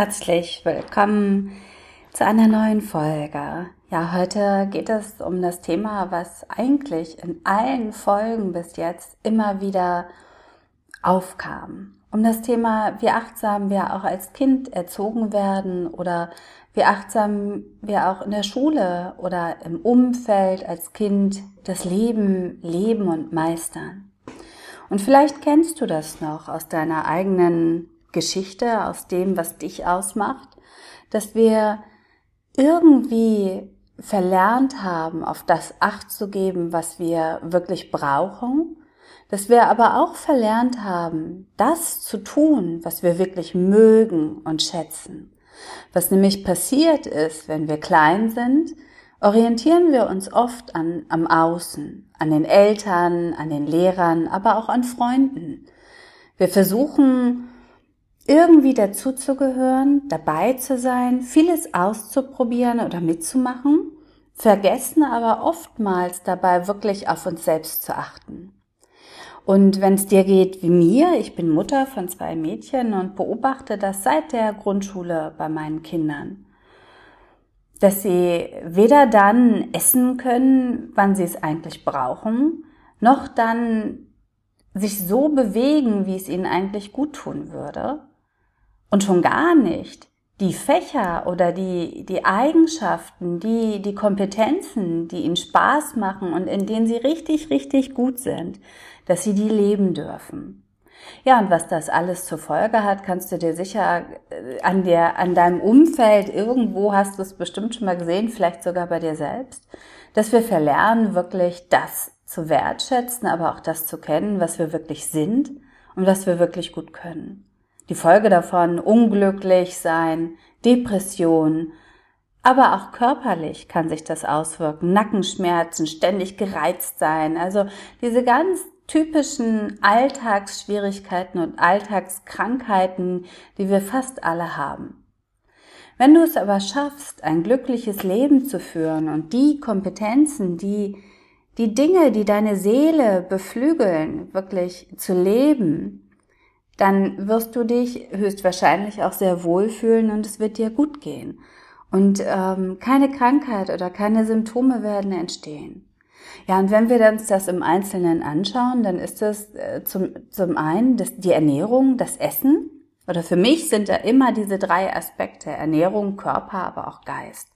Herzlich willkommen zu einer neuen Folge. Ja, heute geht es um das Thema, was eigentlich in allen Folgen bis jetzt immer wieder aufkam. Um das Thema, wie achtsam wir auch als Kind erzogen werden oder wie achtsam wir auch in der Schule oder im Umfeld als Kind das Leben leben und meistern. Und vielleicht kennst du das noch aus deiner eigenen Geschichte, aus dem, was dich ausmacht, dass wir irgendwie verlernt haben, auf das Acht zu geben, was wir wirklich brauchen, dass wir aber auch verlernt haben, das zu tun, was wir wirklich mögen und schätzen. Was nämlich passiert ist, wenn wir klein sind, orientieren wir uns oft an, am Außen, an den Eltern, an den Lehrern, aber auch an Freunden. Wir versuchen, irgendwie dazuzugehören, dabei zu sein, vieles auszuprobieren oder mitzumachen, vergessen aber oftmals dabei wirklich auf uns selbst zu achten. Und wenn es dir geht wie mir, ich bin Mutter von zwei Mädchen und beobachte das seit der Grundschule bei meinen Kindern, dass sie weder dann essen können, wann sie es eigentlich brauchen, noch dann sich so bewegen, wie es ihnen eigentlich gut tun würde und schon gar nicht die Fächer oder die, die Eigenschaften, die, die Kompetenzen, die ihnen Spaß machen und in denen sie richtig, richtig gut sind, dass sie die leben dürfen. Ja, und was das alles zur Folge hat, kannst du dir sicher äh, an der, an deinem Umfeld irgendwo hast du es bestimmt schon mal gesehen, vielleicht sogar bei dir selbst, dass wir verlernen, wirklich das zu wertschätzen, aber auch das zu kennen, was wir wirklich sind und was wir wirklich gut können. Die Folge davon unglücklich sein, Depression, aber auch körperlich kann sich das auswirken. Nackenschmerzen, ständig gereizt sein. Also diese ganz typischen Alltagsschwierigkeiten und Alltagskrankheiten, die wir fast alle haben. Wenn du es aber schaffst, ein glückliches Leben zu führen und die Kompetenzen, die, die Dinge, die deine Seele beflügeln, wirklich zu leben, dann wirst du dich höchstwahrscheinlich auch sehr wohlfühlen und es wird dir gut gehen. Und ähm, keine Krankheit oder keine Symptome werden entstehen. Ja, und wenn wir uns das im Einzelnen anschauen, dann ist das äh, zum, zum einen das, die Ernährung, das Essen, oder für mich sind da immer diese drei Aspekte, Ernährung, Körper, aber auch Geist.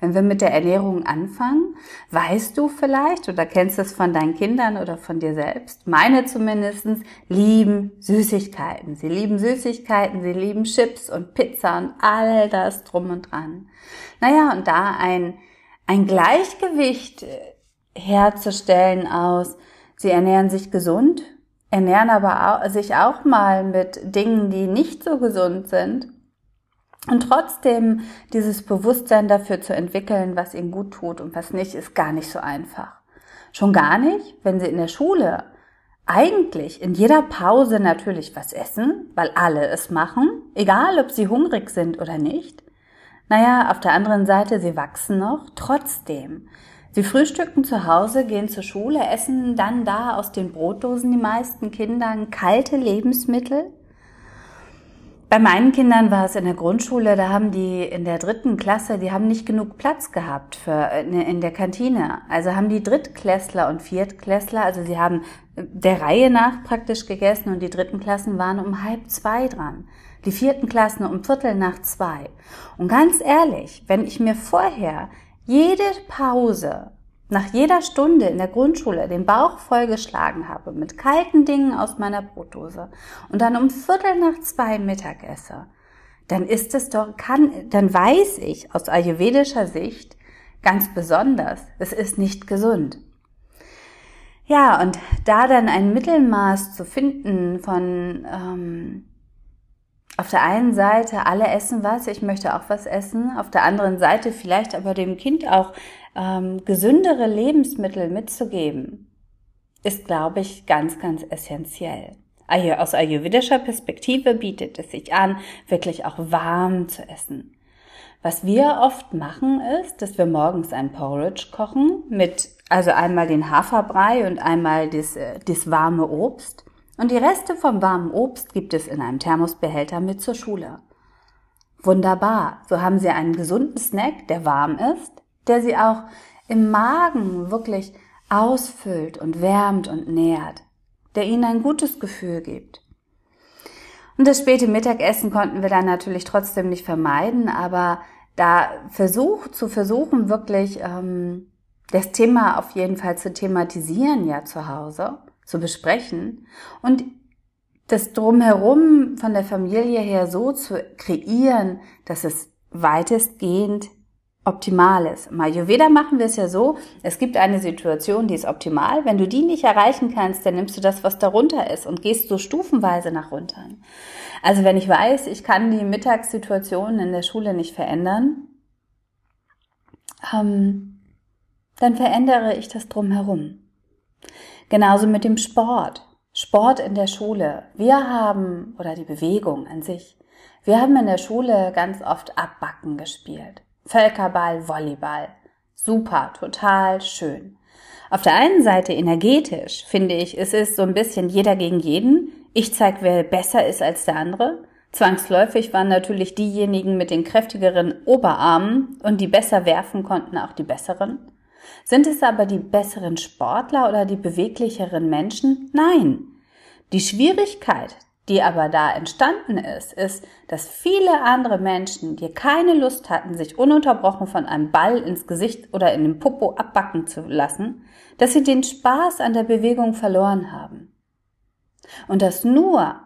Wenn wir mit der Ernährung anfangen, weißt du vielleicht oder kennst es von deinen Kindern oder von dir selbst, meine zumindestens lieben Süßigkeiten. Sie lieben Süßigkeiten, sie lieben Chips und Pizza und all das drum und dran. Naja, und da ein, ein Gleichgewicht herzustellen aus, sie ernähren sich gesund, ernähren aber auch, sich auch mal mit Dingen, die nicht so gesund sind. Und trotzdem dieses Bewusstsein dafür zu entwickeln, was ihnen gut tut und was nicht, ist gar nicht so einfach. Schon gar nicht, wenn sie in der Schule eigentlich in jeder Pause natürlich was essen, weil alle es machen, egal ob sie hungrig sind oder nicht. Naja, auf der anderen Seite, sie wachsen noch, trotzdem Sie frühstücken zu Hause, gehen zur Schule, essen dann da aus den Brotdosen die meisten Kindern kalte Lebensmittel. Bei meinen Kindern war es in der Grundschule, da haben die in der dritten Klasse, die haben nicht genug Platz gehabt für in der Kantine. Also haben die Drittklässler und Viertklässler, also sie haben der Reihe nach praktisch gegessen und die dritten Klassen waren um halb zwei dran. Die vierten Klassen um Viertel nach zwei. Und ganz ehrlich, wenn ich mir vorher jede Pause, nach jeder Stunde in der Grundschule den Bauch vollgeschlagen habe mit kalten Dingen aus meiner Brotdose und dann um Viertel nach zwei Mittag esse, dann ist es doch, kann, dann weiß ich aus ayurvedischer Sicht ganz besonders, es ist nicht gesund. Ja, und da dann ein Mittelmaß zu finden von ähm, auf der einen Seite alle essen was, ich möchte auch was essen, auf der anderen Seite vielleicht aber dem Kind auch ähm, gesündere Lebensmittel mitzugeben, ist, glaube ich, ganz, ganz essentiell. Aus ayurvedischer Perspektive bietet es sich an, wirklich auch warm zu essen. Was wir oft machen ist, dass wir morgens ein Porridge kochen mit, also einmal den Haferbrei und einmal das, äh, das warme Obst. Und die Reste vom warmen Obst gibt es in einem Thermosbehälter mit zur Schule. Wunderbar. So haben Sie einen gesunden Snack, der warm ist, der Sie auch im Magen wirklich ausfüllt und wärmt und nährt, der Ihnen ein gutes Gefühl gibt. Und das späte Mittagessen konnten wir dann natürlich trotzdem nicht vermeiden, aber da versucht zu versuchen, wirklich ähm, das Thema auf jeden Fall zu thematisieren ja zu Hause zu besprechen und das drumherum von der Familie her so zu kreieren, dass es weitestgehend optimal ist. Im Ayurveda machen wir es ja so, es gibt eine Situation, die ist optimal. Wenn du die nicht erreichen kannst, dann nimmst du das, was darunter ist und gehst so stufenweise nach runter. Also wenn ich weiß, ich kann die Mittagssituation in der Schule nicht verändern, ähm, dann verändere ich das drumherum. Genauso mit dem Sport. Sport in der Schule. Wir haben, oder die Bewegung an sich, wir haben in der Schule ganz oft Abbacken gespielt. Völkerball, Volleyball. Super, total schön. Auf der einen Seite energetisch, finde ich, es ist so ein bisschen jeder gegen jeden. Ich zeige, wer besser ist als der andere. Zwangsläufig waren natürlich diejenigen mit den kräftigeren Oberarmen und die besser werfen konnten auch die besseren. Sind es aber die besseren Sportler oder die beweglicheren Menschen? Nein. Die Schwierigkeit, die aber da entstanden ist, ist, dass viele andere Menschen, die keine Lust hatten, sich ununterbrochen von einem Ball ins Gesicht oder in den Popo abbacken zu lassen, dass sie den Spaß an der Bewegung verloren haben. Und das nur,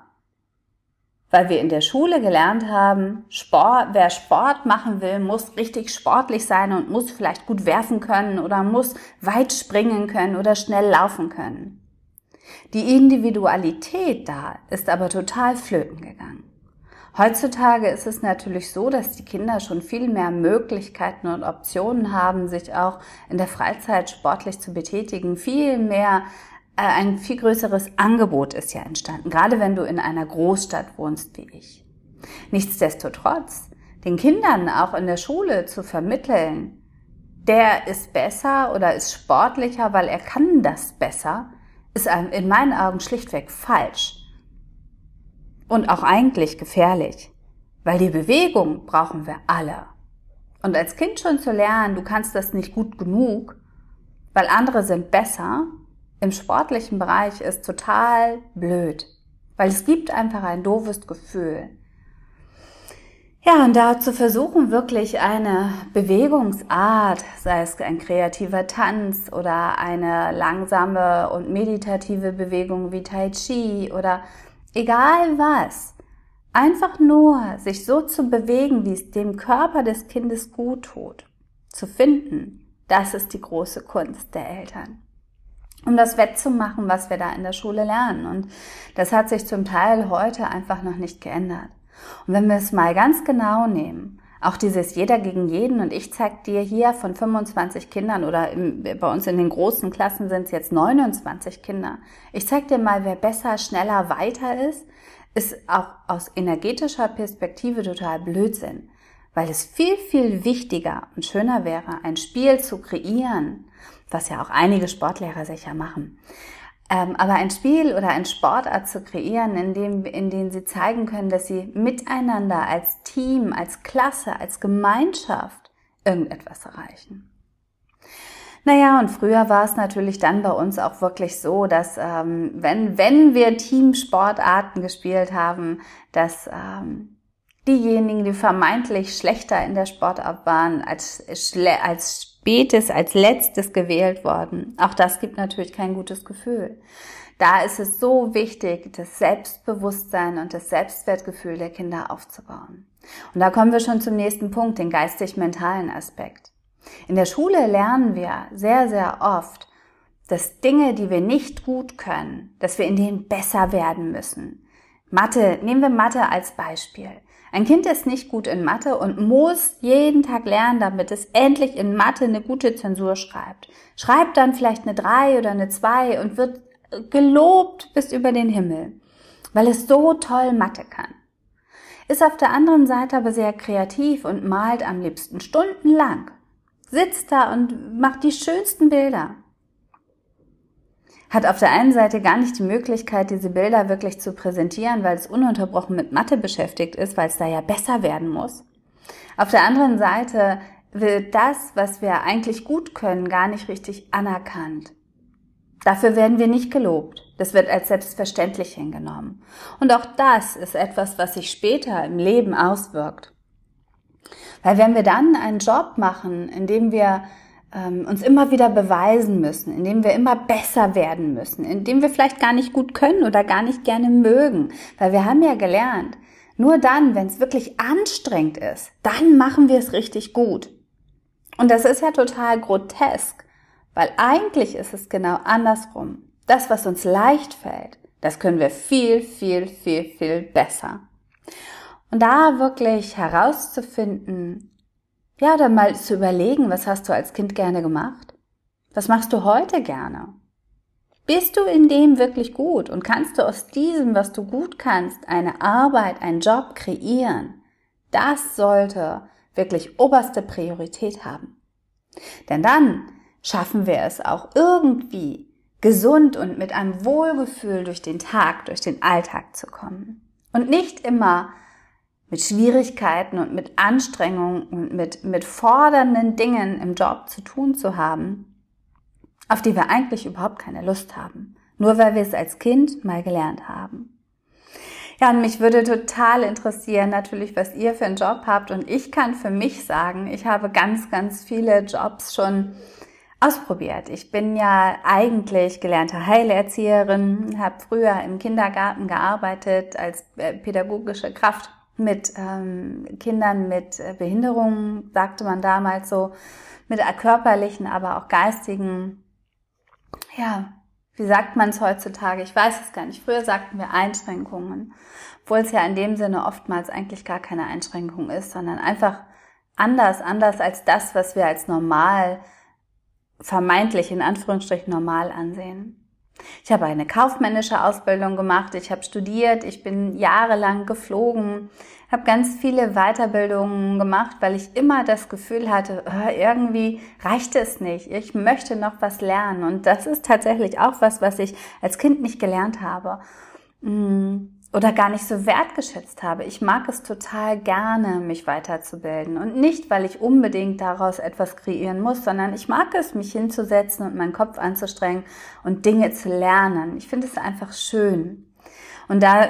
weil wir in der Schule gelernt haben, Sport, wer Sport machen will, muss richtig sportlich sein und muss vielleicht gut werfen können oder muss weit springen können oder schnell laufen können. Die Individualität da ist aber total flöten gegangen. Heutzutage ist es natürlich so, dass die Kinder schon viel mehr Möglichkeiten und Optionen haben, sich auch in der Freizeit sportlich zu betätigen, viel mehr ein viel größeres Angebot ist ja entstanden, gerade wenn du in einer Großstadt wohnst wie ich. Nichtsdestotrotz, den Kindern auch in der Schule zu vermitteln, der ist besser oder ist sportlicher, weil er kann das besser, ist in meinen Augen schlichtweg falsch. Und auch eigentlich gefährlich, weil die Bewegung brauchen wir alle. Und als Kind schon zu lernen, du kannst das nicht gut genug, weil andere sind besser, im sportlichen Bereich ist total blöd, weil es gibt einfach ein doofes Gefühl. Ja, und da zu versuchen, wirklich eine Bewegungsart, sei es ein kreativer Tanz oder eine langsame und meditative Bewegung wie Tai Chi oder egal was, einfach nur sich so zu bewegen, wie es dem Körper des Kindes gut tut, zu finden, das ist die große Kunst der Eltern um das wettzumachen, was wir da in der Schule lernen. Und das hat sich zum Teil heute einfach noch nicht geändert. Und wenn wir es mal ganz genau nehmen, auch dieses jeder gegen jeden und ich zeig dir hier von 25 Kindern oder im, bei uns in den großen Klassen sind es jetzt 29 Kinder. Ich zeig dir mal, wer besser, schneller, weiter ist, ist auch aus energetischer Perspektive total Blödsinn, weil es viel, viel wichtiger und schöner wäre, ein Spiel zu kreieren, was ja auch einige Sportlehrer sicher machen. Ähm, aber ein Spiel oder ein Sportart zu kreieren, in dem, in dem sie zeigen können, dass sie miteinander als Team, als Klasse, als Gemeinschaft irgendetwas erreichen. Naja, und früher war es natürlich dann bei uns auch wirklich so, dass ähm, wenn, wenn wir Teamsportarten gespielt haben, dass ähm, diejenigen, die vermeintlich schlechter in der Sportart waren, als, als spätes, als letztes gewählt worden. Auch das gibt natürlich kein gutes Gefühl. Da ist es so wichtig, das Selbstbewusstsein und das Selbstwertgefühl der Kinder aufzubauen. Und da kommen wir schon zum nächsten Punkt, den geistig-mentalen Aspekt. In der Schule lernen wir sehr, sehr oft, dass Dinge, die wir nicht gut können, dass wir in denen besser werden müssen. Mathe, nehmen wir Mathe als Beispiel. Ein Kind ist nicht gut in Mathe und muss jeden Tag lernen, damit es endlich in Mathe eine gute Zensur schreibt. Schreibt dann vielleicht eine 3 oder eine 2 und wird gelobt bis über den Himmel, weil es so toll Mathe kann. Ist auf der anderen Seite aber sehr kreativ und malt am liebsten stundenlang. Sitzt da und macht die schönsten Bilder hat auf der einen Seite gar nicht die Möglichkeit, diese Bilder wirklich zu präsentieren, weil es ununterbrochen mit Mathe beschäftigt ist, weil es da ja besser werden muss. Auf der anderen Seite wird das, was wir eigentlich gut können, gar nicht richtig anerkannt. Dafür werden wir nicht gelobt. Das wird als selbstverständlich hingenommen. Und auch das ist etwas, was sich später im Leben auswirkt. Weil wenn wir dann einen Job machen, in dem wir ähm, uns immer wieder beweisen müssen, indem wir immer besser werden müssen, indem wir vielleicht gar nicht gut können oder gar nicht gerne mögen, weil wir haben ja gelernt, nur dann, wenn es wirklich anstrengend ist, dann machen wir es richtig gut. Und das ist ja total grotesk, weil eigentlich ist es genau andersrum. Das, was uns leicht fällt, das können wir viel, viel, viel, viel besser. Und da wirklich herauszufinden, ja, dann mal zu überlegen, was hast du als Kind gerne gemacht? Was machst du heute gerne? Bist du in dem wirklich gut und kannst du aus diesem, was du gut kannst, eine Arbeit, einen Job kreieren? Das sollte wirklich oberste Priorität haben. Denn dann schaffen wir es auch irgendwie gesund und mit einem Wohlgefühl durch den Tag, durch den Alltag zu kommen. Und nicht immer mit Schwierigkeiten und mit Anstrengungen und mit, mit fordernden Dingen im Job zu tun zu haben, auf die wir eigentlich überhaupt keine Lust haben. Nur weil wir es als Kind mal gelernt haben. Ja, und mich würde total interessieren natürlich, was ihr für einen Job habt. Und ich kann für mich sagen, ich habe ganz, ganz viele Jobs schon ausprobiert. Ich bin ja eigentlich gelernte Heilerzieherin, habe früher im Kindergarten gearbeitet als äh, pädagogische Kraft mit ähm, Kindern mit äh, Behinderungen, sagte man damals so, mit körperlichen, aber auch geistigen, ja, wie sagt man es heutzutage? Ich weiß es gar nicht. Früher sagten wir Einschränkungen, obwohl es ja in dem Sinne oftmals eigentlich gar keine Einschränkung ist, sondern einfach anders, anders als das, was wir als normal, vermeintlich in Anführungsstrichen normal ansehen. Ich habe eine kaufmännische Ausbildung gemacht, ich habe studiert, ich bin jahrelang geflogen, habe ganz viele Weiterbildungen gemacht, weil ich immer das Gefühl hatte, oh, irgendwie reicht es nicht, ich möchte noch was lernen. Und das ist tatsächlich auch was, was ich als Kind nicht gelernt habe. Mm oder gar nicht so wertgeschätzt habe. Ich mag es total gerne, mich weiterzubilden. Und nicht, weil ich unbedingt daraus etwas kreieren muss, sondern ich mag es, mich hinzusetzen und meinen Kopf anzustrengen und Dinge zu lernen. Ich finde es einfach schön. Und da